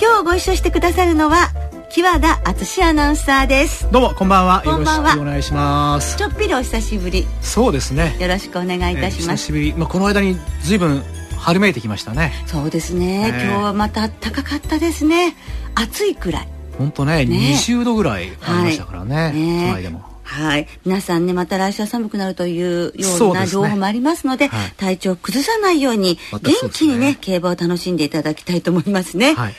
今日ご一緒してくださるのは木和田敦アナウンサーです。どうもこんばんは。こんばんは。よろしくお願いします。ちょっぴりお久しぶり。そうですね。よろしくお願いいたします、えー久しぶり、まあ、この間にずいぶん春めいてきましたね。そうですね、ね今日はまた暖かかったですね。暑いくらい。本当ねね20度ぐらいありましたからね,、はい。ねも。はい。皆さんねまた来週は寒くなるというよそうな情報もありますのではい。体調を崩さないように元気にね競馬を楽しんでいただきたいと思いますね、はい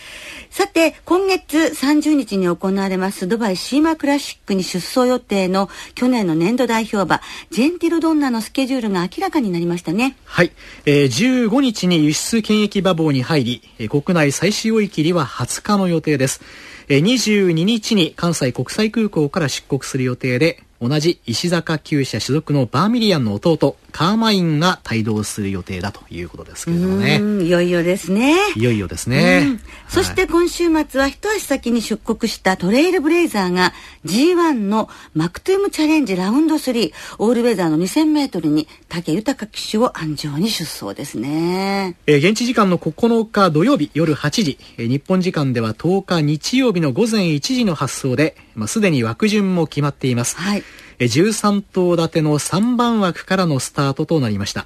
さて今月30日に行われますドバイシーマクラシックに出走予定の去年の年度代表馬ジェンティルドンナのスケジュールが明らかになりましたね。はい、えー、15日に輸出検疫馬房に入り、えー国内最終追い切りは20日の予定です、えー、22日に関西国際空港から出国する予定で同じ石坂厩舎所属のバーミリアンの弟カーマインが帯同する予定だということですけれどもねうんいよいよですねいよいよですね、うんそして今週末は一足先に出国したトレイルブレイザーが G1 のマクトゥームチャレンジラウンド3オールウェザーの2000メートルに武豊騎手を安城に出走ですね。えー現地時間の9日土曜日夜8時、えー日本時間では10日日曜日の午前1時の発送で、まあ、すでに枠順も決まっています。はい。13頭立ての3番枠からのスタートとなりました。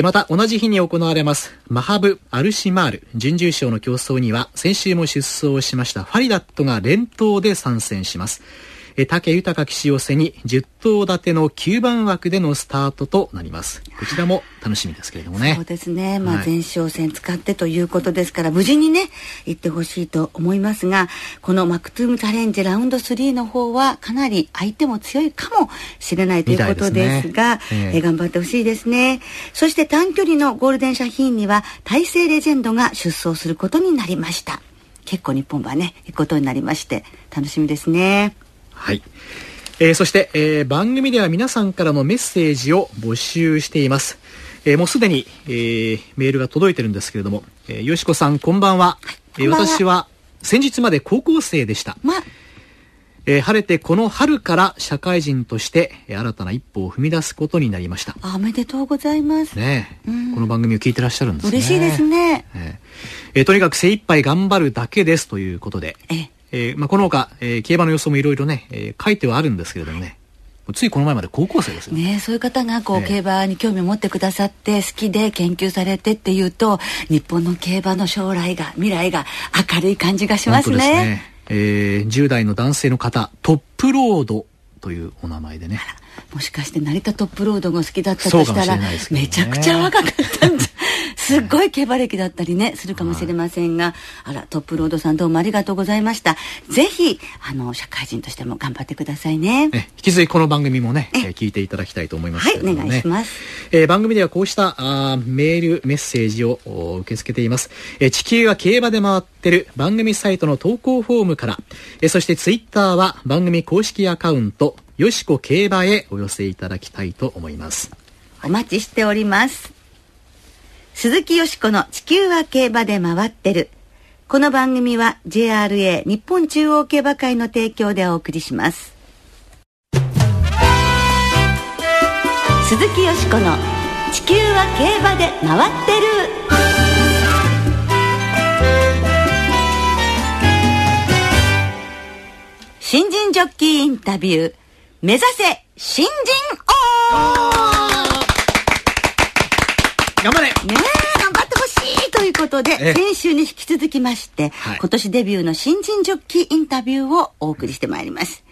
また同じ日に行われますマハブ・アルシマール準優勝の競争には先週も出走しましたファリダットが連投で参戦します。えー武豊騎手を背に10頭立ての9番枠でのスタートとなります。こちらも楽しみですけれどもね。そうですね。まあはい前哨戦使ってということですから、無事にね、行ってほしいと思いますが、このマクトゥームチャレンジラウンド3の方はかなり相手も強いかもしれないということですが、ですねえええー頑張ってほしいですね。そして短距離のゴールデンシャヒーンには大勢レジェンドが出走することになりました。結構日本はね、行くことになりまして、楽しみですね。はい。えーそして、えー番組では皆さんからのメッセージを募集しています。えーもうすでに、えーメールが届いてるんですけれども、えーよしこさんこんばんは。えは私は先日まで高校生でした。まあ、えー晴れてこの春から社会人として、えー新たな一歩を踏み出すことになりました。おめでとうございます。ねえうんこの番組を聞いてらっしゃるんですね。嬉しいですね。えーえーとにかく精一杯頑張るだけですということで、えええーまあ、この他、えー競馬の予想もいろいろね、えー書いてはあるんですけれどもね、ついこの前まで高校生ですよ。ね、そういう方がこう、ええ競馬に興味を持ってくださって好きで研究されてっていうと日本の競馬の将来が未来が明るい感じがします本当ですね。ね。えー10代の男性の方、トップロードというお名前でね。もしかして成田トップロードが好きだったとしたら、ねめちゃくちゃ若かったすっごい競馬歴だったりねするかもしれませんが、あらトップロードさんどうもありがとうございました。ぜひあの社会人としても頑張ってくださいね。え引き続きこの番組もね、えー聞いていただきたいと思いますね。はいお願いします。えー番組ではこうしたあーメール、メッセージをお受け付けています。えー地球は競馬で回ってる。番組サイトの投稿フォームから、えーそしてツイッターは番組公式アカウント、よしこ競馬へお寄せいただきたいと思います。お待ちしております鈴木よしこの地球は競馬で回ってる。この番組は JRA 日本中央競馬会の提供でお送りします。鈴木よしこの地球は競馬で回ってる。新人ジョッキーインタビュー。目指せ新人王!頑張れ。ねえ頑張ってほしいということでええ。先週に引き続きまして、はい。今年デビューの新人ジョッキーインタビューをお送りしてまいります。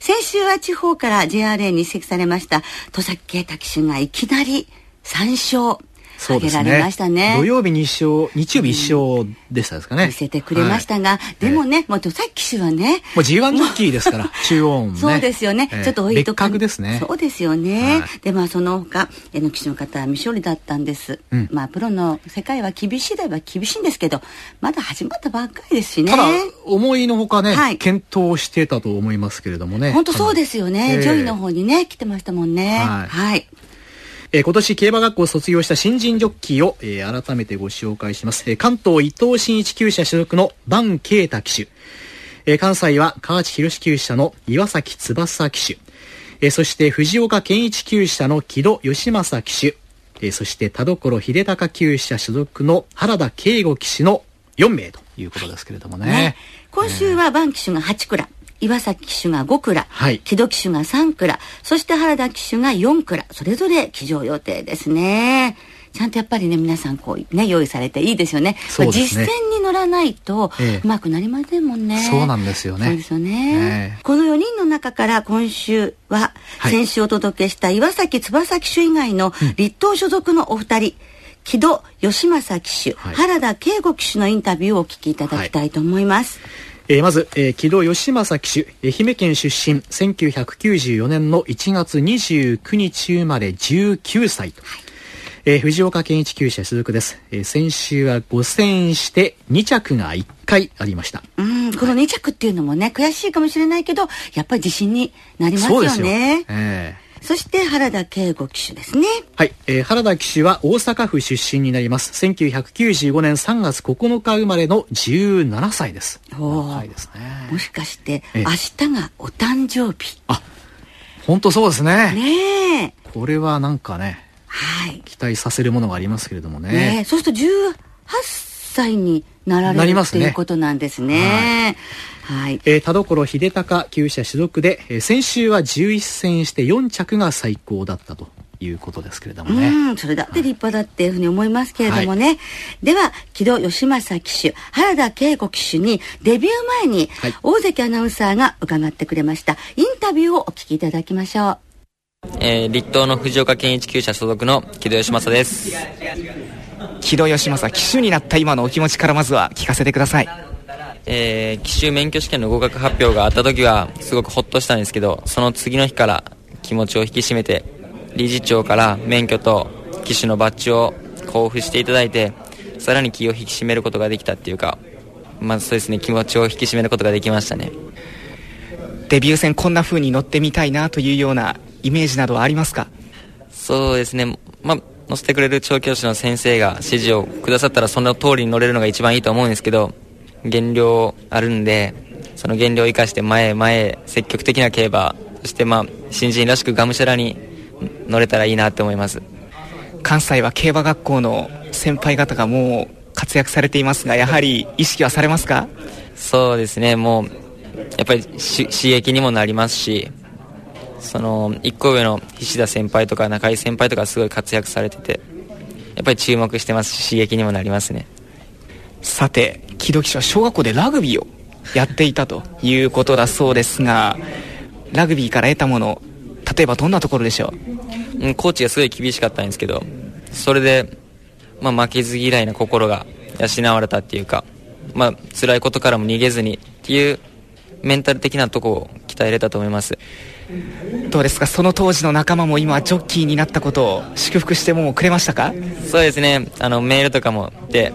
先週は地方から JRA に移籍されました戸崎啓太騎手がいきなり3勝挙げられましたね。土曜日2勝、日曜日1勝でしたですかね。見せてくれましたが、はい、でもね、もう戸崎騎手はね。もう G1 ジョッキーですから、中央も、ね、そうですよね。ちょっと置いとか。ですね。そうですよね。はい、で、まあその他、えの騎手の方は未勝利だったんです。うん、まあプロの世界は厳しいでは厳しいんですけど、まだ始まったばっかりですしね。ただ、思いのほかね、はい、検討してたと思いますけれどもね。本当そうですよね。上位の方にね、来てましたもんね。はい。えー、今年競馬学校を卒業した新人ジョッキーを、えー、改めてご紹介します。えー、関東伊藤新一厩舎所属のバ啓太騎手。えー、関西は河内博厩舎の岩崎翼騎手。えー、そして藤岡健一厩舎の木戸義正騎手。えー、そして田所秀隆厩舎所属の原田圭吾騎手の4名ということですけれどもね。ね今週はバン騎手が8蔵。岩崎騎手が5蔵、はい、木戸騎手が3蔵、そして原田騎手が4蔵、それぞれ騎乗予定ですね。ちゃんとやっぱりね、皆さんこうね、用意されていいですよね。ね実践に乗らないと、うまくなりませんもんね。そうなんですよね。そうですよね。えー、この4人の中から今週は、先週お届けした岩崎翼騎手以外の立東所属のお二人、うん木戸義正騎手、はい、原田圭吾騎手のインタビューをお聞きいただきたいと思います。はいえー、まず、えー、木戸義正騎手、愛媛県出身、1994年の1月29日生まれ19歳と。えー、藤岡健一厩舎所属です、えー、先週は5戦して2着が1回ありました。うんこの2着っていうのもね、悔しいかもしれないけどやっぱり自信になりますよね。そうですよ、えーそして原田圭吾騎手ですね。はい、えー、原田騎手は大阪府出身になります。1995年3月9日生まれの17歳です。若いですね。もしかして明日がお誕生日？あ、本当そうですね。ねこれはなんかね、はい、期待させるものがありますけれどもね。ねそうすると18歳になられるっていうことなんですね。はい、えー、田所秀隆厩舎所属で、えー、先週は11戦して4着が最高だったということですけれどもね。うん、それだって立派だっていうふうに思いますけれどもね。はい、では、木戸義正騎手、原田恵子騎手にデビュー前に大関アナウンサーが伺ってくれました。インタビューをお聞きいただきましょう。えー、立東の藤岡健一厩舎所属の木戸義正です。木戸義正騎手になった今のお気持ちからまずは聞かせてください。えー、騎手免許試験の合格発表があった時はすごくほっとしたんですけどその次の日から気持ちを引き締めて理事長から免許と騎手のバッジを交付していただいてさらに気を引き締めることができたっていうかまずそうですね気持ちを引き締めることができましたね。デビュー戦こんな風に乗ってみたいなというようなイメージなどはありますか？そうですね。まあ乗せてくれる調教師の先生が指示をくださったらその通りに乗れるのが一番いいと思うんですけど減量あるんでその減量を生かして前へ前へ積極的な競馬そしてまあ新人らしくがむしゃらに乗れたらいいなって思います。関西は競馬学校の先輩方がもう活躍されていますがやはり意識はされますか？そうですね。もうやっぱり刺激にもなりますしその1個上の菱田先輩とか中井先輩とかすごい活躍されててやっぱり注目してますし刺激にもなりますね。さて木戸騎手は小学校でラグビーをやっていたということだそうですがラグビーから得たもの例えばどんなところでしょう、うん、コーチがすごい厳しかったんですけどそれで、まあ、負けず嫌いな心が養われたっていうか、まあ辛いことからも逃げずにっていうメンタル的なとこを鍛えれたと思います。どうですか？その当時の仲間も今ジョッキーになったことを祝福してもくれましたか？そうですね。あのメールとかもで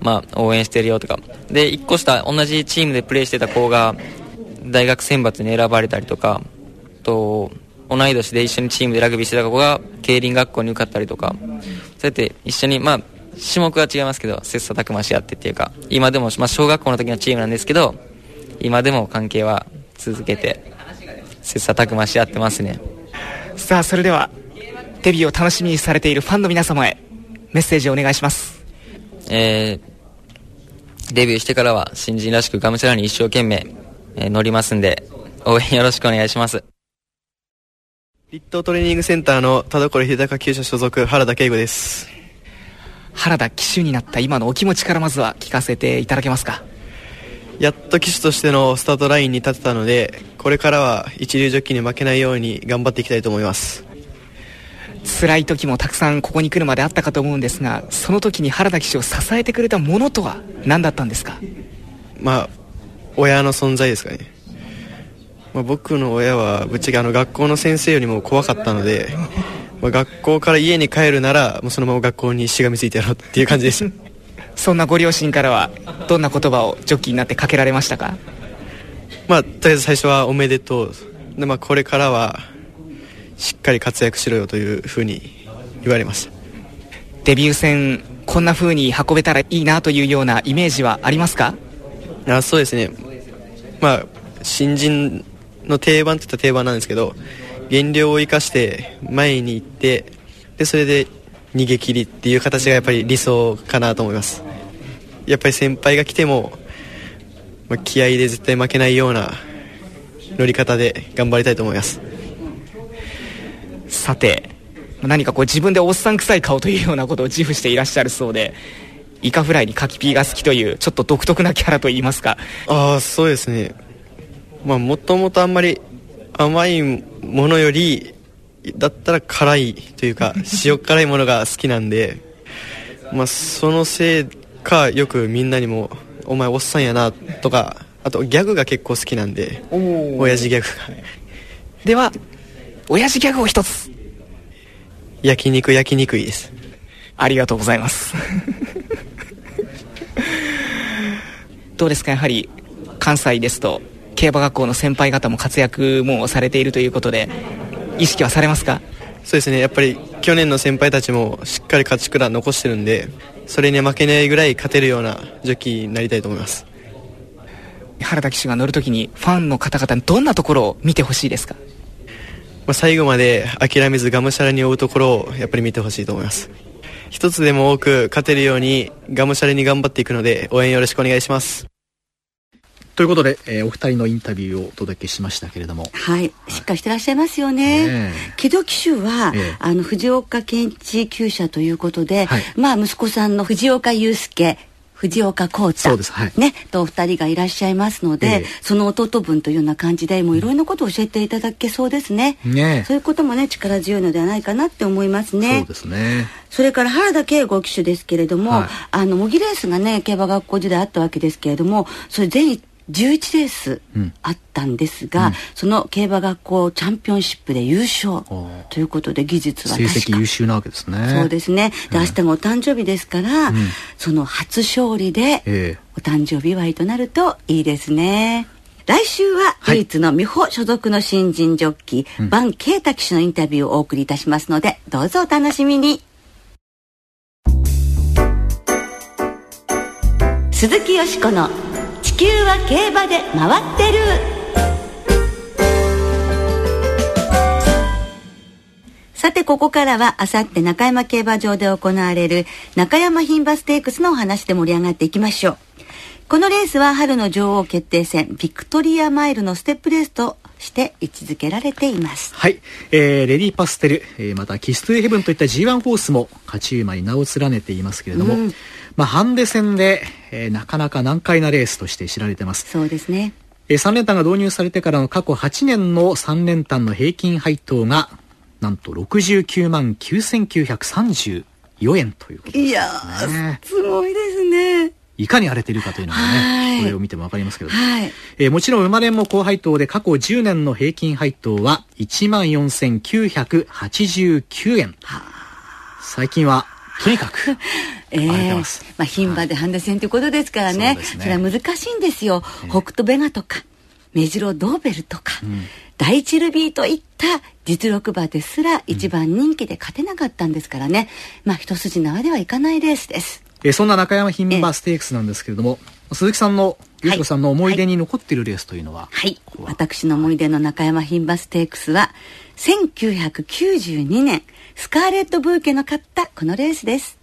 まあ、応援してるよとか。で1個下同じチームでプレーしてた子が大学選抜に選ばれたりとかと同い年で一緒にチームでラグビーしてた子が競輪学校に受かったりとか。そうやって一緒にまあ種目は違いますけど切磋琢磨し合ってっていうか今でも、まあ、小学校の時のチームなんですけど今でも関係は続けて切磋琢磨し合ってますね。さあそれではデビューを楽しみにされているファンの皆様へメッセージをお願いします。えー、デビューしてからは新人らしくがむしゃらに一生懸命、えー、乗りますんで、応援よろしくお願いします。立東トレーニングセンターの田所秀隆厩舎所属原田圭吾です。原田騎手になった今のお気持ちからまずは聞かせていただけますか？やっと騎手としてのスタートラインに立てたのでこれからは一流ジョッキに負けないように頑張っていきたいと思います辛い時もたくさんここに来るまであったかと思うんですがその時に原田騎手を支えてくれたものとは何だったんですか？まあ親の存在ですかね、まあ、僕の親はぶっちゃけあの学校の先生よりも怖かったので、まあ、学校から家に帰るならもうそのまま学校にしがみついてやろうっていう感じです そんなご両親からはどんな言葉をジョッキーになってかけられましたか？まあとりあえず最初はおめでとう。で、まあ、これからはしっかり活躍しろよというふうに言われました。デビュー戦こんな風に運べたらいいなというようなイメージはありますか？あそうですね。まあ新人の定番って言ったら定番なんですけど減量を生かして前に行ってでそれで逃げ切りっていう形がやっぱり理想かなと思います。やっぱり先輩が来ても、まあ、気合で絶対負けないような乗り方で頑張りたいと思いますさて何かこう自分でおっさん臭い顔というようなことを自負していらっしゃるそうでイカフライにカキピーが好きというちょっと独特なキャラといいますか。ああそうですね。まあもともとあんまり甘いものよりだったら辛いというか 塩辛いものが好きなんでまあそのせいかよくみんなにも「お前おっさんやな」とかあとギャグが結構好きなんで親父ギャグが。では親父ギャグを一つ。焼肉焼肉いいです。ありがとうございます。どうですか？やはり関西ですと競馬学校の先輩方も活躍もされているということで意識はされますか？そうですね。やっぱり去年の先輩たちもしっかり勝ち倉残してるんでそれに負けないぐらい勝てるようなジョッキーになりたいと思います。原田騎手が乗るときにファンの方々にどんなところを見てほしいですか、まあ、最後まで諦めずがむしゃらに追うところをやっぱり見てほしいと思います一つでも多く勝てるようにがむしゃらに頑張っていくので応援よろしくお願いしますということで、えー、お二人のインタビューをお届けしましたけれども。はい。しっかりしてらっしゃいますよね。ね木戸騎手は、えー、あの、藤岡健一厩舎ということで、はい、まあ、息子さんの藤岡祐介、藤岡浩太、はい、ね、とお二人がいらっしゃいますので、えー、その弟分というような感じでもういろいろなことを教えていただけそうですね。ねそういうこともね力強いのではないかなって思いますね。そうですね。それから原田圭吾騎手ですけれども、はい、あの模擬レースがね競馬学校時代あったわけですけれども、それ全11レースあったんですが、うん、その競馬学校チャンピオンシップで優勝ということで技術は成績優秀なわけですね。そうですね。で、明日がお誕生日ですから、うん、その初勝利でお誕生日祝いとなるといいですね、来週は唯一の美穂所属の新人ジョッキー、バン啓太騎手のインタビューをお送りいたしますのでどうぞお楽しみに。鈴木よしこの球は競馬で回ってる。さてここからはあさって中山競馬場で行われる中山牝馬ステークスのお話で盛り上がっていきましょう。このレースは春の女王決定戦ビクトリアマイルのステップレースとして位置づけられています。はい、えー、レディーパステル、えー、またキストゥヘブンといった G1 ホースも勝ち馬に名を連ねていますけれども、うんまあ、ハンデ戦で、えー、なかなか難解なレースとして知られてます。そうですね。えー、3連単が導入されてからの過去8年の3連単の平均配当が、なんと69万9934円ということです、ね。いやすごいですね。いかに荒れているかというのがね、これを見てもわかりますけど、はい、えー、もちろん生まれも高配当で過去10年の平均配当は14,989円。最近はとにかく えー、まあ牝馬でハンデ戦ということですからね,、それは難しいんですよ、えー、北斗ベガとかメジロドーベルとか、うん、ダイチルビーといった実力馬ですら一番人気で勝てなかったんですからね、うん、まあ一筋縄ではいかないレースです。えー、そんな中山牝馬ステークスなんですけれども、えー、鈴木さんのゆうこさんの思い出に残っているレースというのは、はい、は？い、私の思い出の中山牝馬ステークスは1992年スカーレット・ブーケの勝ったこのレースです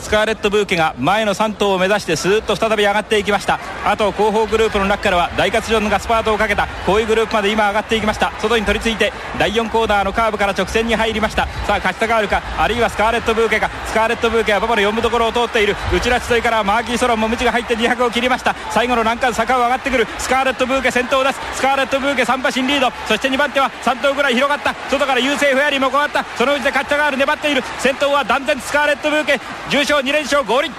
スカーレット・ブーケが前の3頭を目指してスーッと再び上がっていきました。あと後方グループの中からは大活ジョンがスパートをかけたこういうグループまで今上がっていきました。外に取り付いて第4コーナーのカーブから直線に入りました。さあ勝ちたがあるかあるいはスカーレット・ブーケかスカーレット・ブーケは馬場の4分どころを通っている。内らちそれからマーキー・ソロンも無知が入って200を切りました。最後の難関坂を上がってくるスカーレット・ブーケ先頭です。スカーレット・ブーケ3馬身リード。そして2番手は3頭ぐらい広がった。外から優勢フェアリーも加わった。そのうちでカッチャガール粘っている。先頭は断然スカーレット・ブーケ。勝2連勝合輪。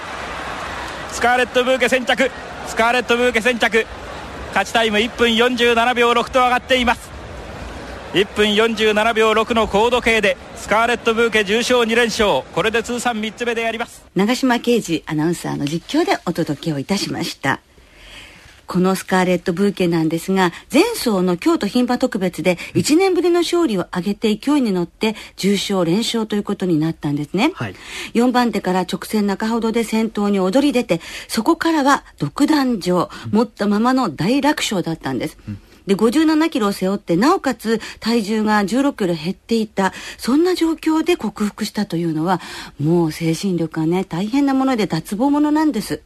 スカーレット・ブーケ先着。スカーレット・ブーケ先着。勝ちタイム1分47秒6と上がっています。1分47秒6の高度計でスカーレット・ブーケ重賞2連勝。これで通算3つ目でやります。長島啓二アナウンサーの実況でお届けをいたしました。このスカーレット・ブーケなんですが、前走の京都牝馬特別で1年ぶりの勝利を挙げて勢いに乗って重賞連勝ということになったんですね。はい、4番手から直線中ほどで先頭に躍り出て、そこからは独壇場、持ったままの大楽勝だったんです。うんで、57キロを背負って、なおかつ体重が16キロ減っていた、そんな状況で克服したというのは、もう精神力がね、大変なもので脱帽者なんです。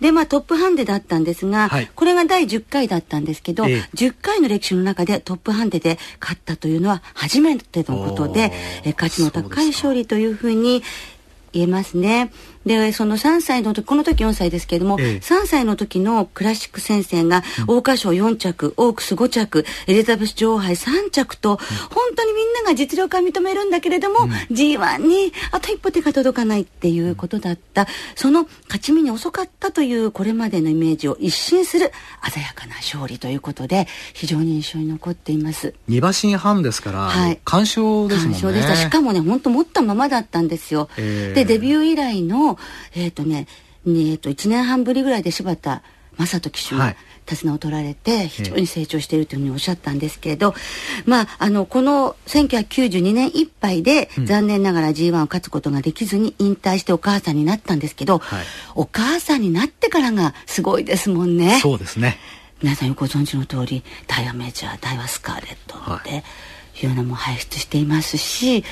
で、まあトップハンデだったんですが、はい、これが第10回だったんですけど、え10回の歴史の中でトップハンデで勝ったというのは初めてのことで、え価値の高い勝利というふうに言えますね。で、その3歳の時、この時4歳ですけれども、ええ、3歳の時のクラシック先生が、桜花賞4着、オークス5着、エリザベス女王杯3着と、うん、本当にみんなが実力は認めるんだけれども、うん、G1 にあと一歩手が届かないっていうことだった、その勝ち目に遅かったというこれまでのイメージを一新する鮮やかな勝利ということで、非常に印象に残っています。2馬身半ですから、はい、完勝ですもんね。完勝でした。しかもね、本当持ったままだったんですよ。えー、で、デビュー以来のえっ、ー、とね、えー、と1年半ぶりぐらいで柴田正人騎手が手綱を取られて非常に成長しているというふうにおっしゃったんですけれど、まあ、あのこの1992年いっぱいで、残念ながら g 1を勝つことができずに引退してお母さんになったんですけど、はい、お母さんになってからがすごいですもんね。そうですね。皆さんよくご存知の通りダイワメジャーダイワスカーレットで、はい、いうのも輩出していますし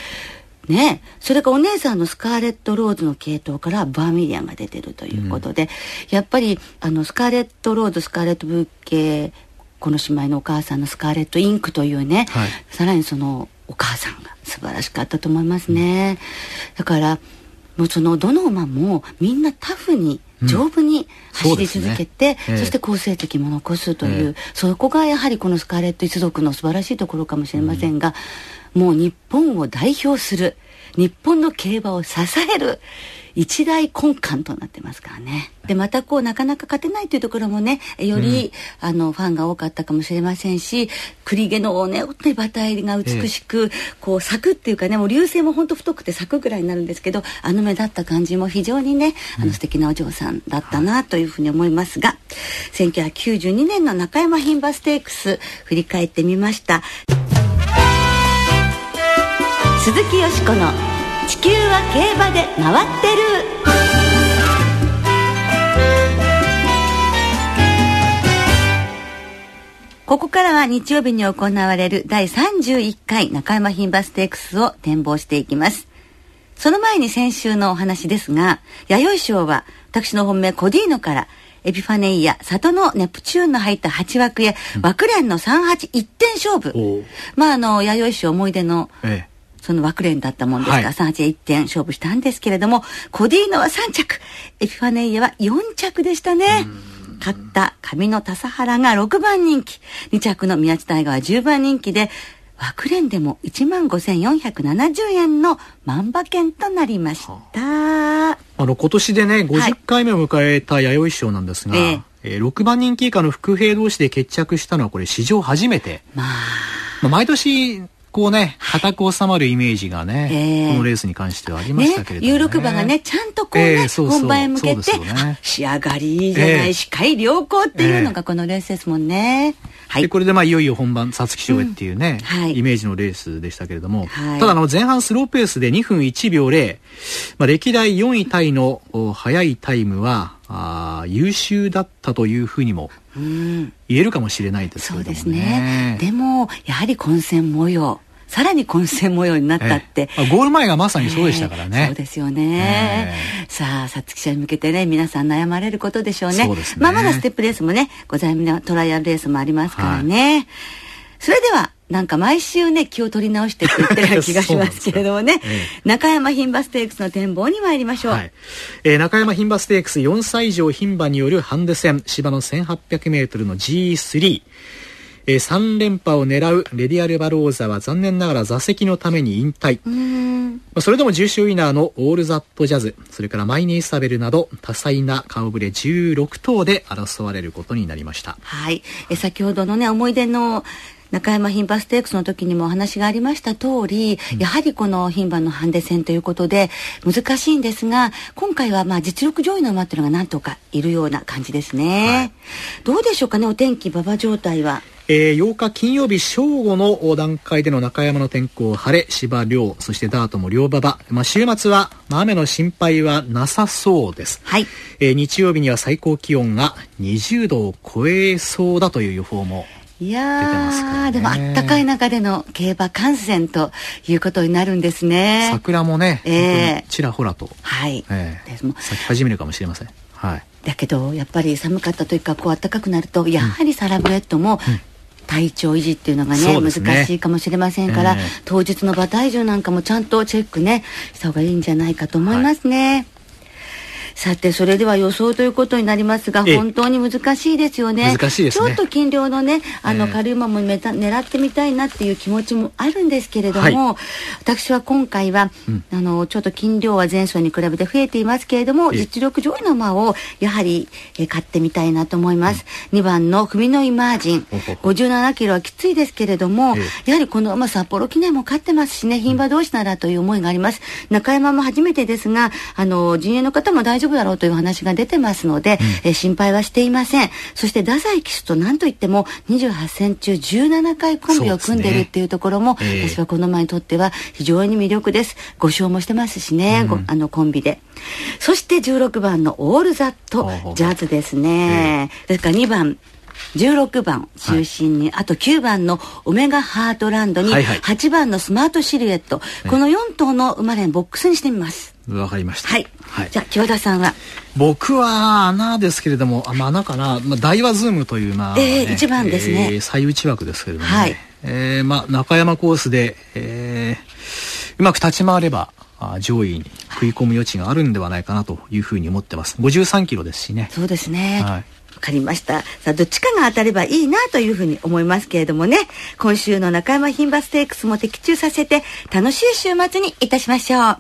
ねそれからお姉さんのスカーレット・ローズの系統からバーミリアンが出てるということで、うん、やっぱりあのスカーレット・ローズスカーレット・ブーケこの姉妹のお母さんのスカーレット・インクというね、はい、さらにそのお母さんが素晴らしかったと思いますね、うん、だからもうそのどの馬もみんなタフに丈夫に走り続けて、うんそねえ。ー、そして好成績も残すという、えー、そこがやはりこのスカーレット一族の素晴らしいところかもしれませんが、もう日本を代表する日本の競馬を支える一大根幹となってますからね。で、またこう、なかなか勝てないというところもね、より、うん、あの、ファンが多かったかもしれませんし、栗毛のね、本当に馬体が美しく、ええ、こう、咲くっていうかね、もう流星も本当太くて咲くぐらいになるんですけど、あの目立った感じも非常にね、あの、素敵なお嬢さんだったなというふうに思いますが、1992年の中山牝馬ステークス、振り返ってみました。鈴木よしこの「地球は競馬で回ってる」ここからは日曜日に行われる第31回中山牝馬ステークスを展望していきます。その前に先週のお話ですが、弥生賞は私の本命コディーノからエピファネイア、里のネプチューンの入った8枠へ、枠連の38-1点勝負。まあ、あの、弥生賞思い出の、ええその枠連だったもんですから、はい、3 8 1点勝負したんですけれども、コディーノは3着、エピファネイアは4着でしたね。勝った上野田原が6番人気、2着の宮地大河は10番人気で、枠連でも1万5470円の万馬券となりました。あ。の、今年でね、50回目を迎えた弥生賞なんですが、はい、え。えー、6番人気以下の副兵同士で決着したのはこれ史上初めて。まあ、まあ、毎年構ね、固く収まるイメージがね、えー、このレースに関してはありましたけれども、ね。ね、有馬がね、ちゃんとこうね、えー、そうそう本番へ向けて、ね、仕上がりいいじゃない、えー、視界良好っていうのがこのレースですもんね。はい、でこれでまあいよいよ本番皐月賞へっていうね、うん。はい、イメージのレースでしたけれども、はい、ただあの前半スローペースで2分1秒0、まあ、歴代4位タイの速いタイムはあ優秀だったというふうにも言えるかもしれないですけれどもね。うん、そうですね。でもやはり混戦模様さらに混戦模様になったって、ええゴール前がまさにそうでしたからね。ええそうですよね。さあ、皐月賞に向けてね、皆さん悩まれることでしょうね。そうですねまあ、まだステップレースもね、ございますトライアルレースもありますからね。それでは、なんか毎週ね、気を取り直してって言ってるような気がしますけれどもね、中山牝馬ステークスの展望に参りましょう。はい。えー中山牝馬ステークス4歳以上牝馬によるハンデ戦、芝の1800メートルの G3。えー3連覇を狙うレディアルバローザは残念ながら座席のために引退。まあそれでも重賞ウィナーのオールザットジャズ、それからマイネイサベルなど多彩な顔ぶれ16頭で争われることになりました。はい。え先ほどのね、思い出の中山牝馬ステークスの時にもお話がありました通り、やはりこの牝馬のハンデ戦ということで難しいんですが、今回はまあ実力上位の馬っていうのがなんとかいるような感じですね。どうでしょうかね、お天気、馬場状態は？えー8日金曜日正午の段階での中山の天候晴れ芝涼そしてダートも両馬場、まあ、週末は、まあ、雨の心配はなさそうです、はい。えー日曜日には最高気温が20度を超えそうだという予報もいやね。でもあったかい中での競馬観戦ということになるんですね。桜もね、ええ。本当にちらほらと、はい。ええ。ですも咲き始めるかもしれません。はい。だけどやっぱり寒かったというかこう暖かくなるとやはりサラブレッドも体調維持っていうのがね,、ね。難しいかもしれませんから、ええ。当日の馬体重なんかもちゃんとチェックねした方がいいんじゃないかと思いますね。さてそれでは予想ということになりますがええ。本当に難しいですよね。難しいですね。ちょっと金量のねあのええ。軽い馬もめた狙ってみたいなっていう気持ちもあるんですけれども、は私は今回は、あのちょっと金量は前走に比べて増えていますけれどもええ。実力上位の馬をやはり、えー買ってみたいなと思います、2番の文のイマージン。ほほほ57キロはきついですけれども、えやはりこの馬札幌記念も勝ってますしね牝馬同士ならという思いがあります中山も初めてですがあの陣営の方も大丈夫だろうという話が出てますので、えー心配はしていません。そして太宰騎手と何といっても28戦中17回コンビを組んでるっていうところも、ええ。私はこの馬にとっては非常に魅力です。5勝もしてますしね、ごあのコンビで。そして16番のオールザットジャズですね、ですから2番16番中心に、あと9番のオメガハートランドに、はいはい。8番のスマートシルエット、この4頭の馬連ボックスにしてみます。わかりました。はい、はい。じゃあ清田さんは？僕は穴ですけれども、あまあ、穴かな、まあ、ダイワズームという、まあ、ええ一番ですね。えー最内枠ですけれども、ね、はい。えーまあ、中山コースで、えーうまく立ち回れば、あ上位に食い込む余地があるんではないかなというふうに思ってます。53キロですしね。そうですね。わ、はいわかりました。さあ、どっちかが当たればいいなというふうに思いますけれどもね。今週の中山牝馬ステークスも的中させて、楽しい週末にいたしましょう。さ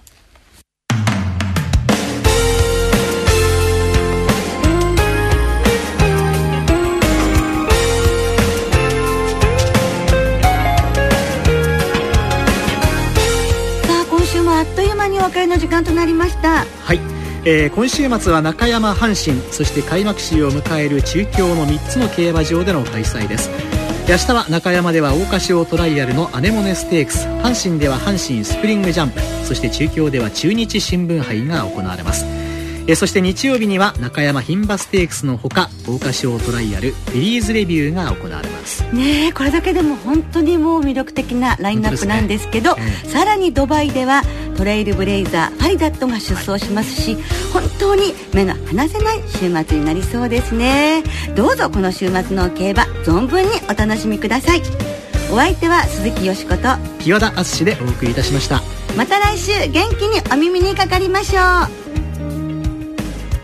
あ、今週もあっという間にお別れの時間となりました。はい、えー今週末は中山阪神そして開幕週を迎える中京の3つの競馬場での開催です。明日は中山では桜花賞トライアルのアネモネステークス阪神では阪神スプリングジャンプそして中京では中日新聞杯が行われます。えーそして日曜日には中山牝馬ステークスのほか桜花賞トライアルフィリーズレビューが行われます。ねえこれだけでも本当にもう魅力的なラインナップなんですけど本当ですねさらにドバイではトレイルブレイザーファリダットが出走しますし、本当に目が離せない週末になりそうですね。どうぞこの週末の競馬存分にお楽しみください。お相手は鈴木よしこと清田敦でお送りいたしました。また来週元気にお耳にかかりましょう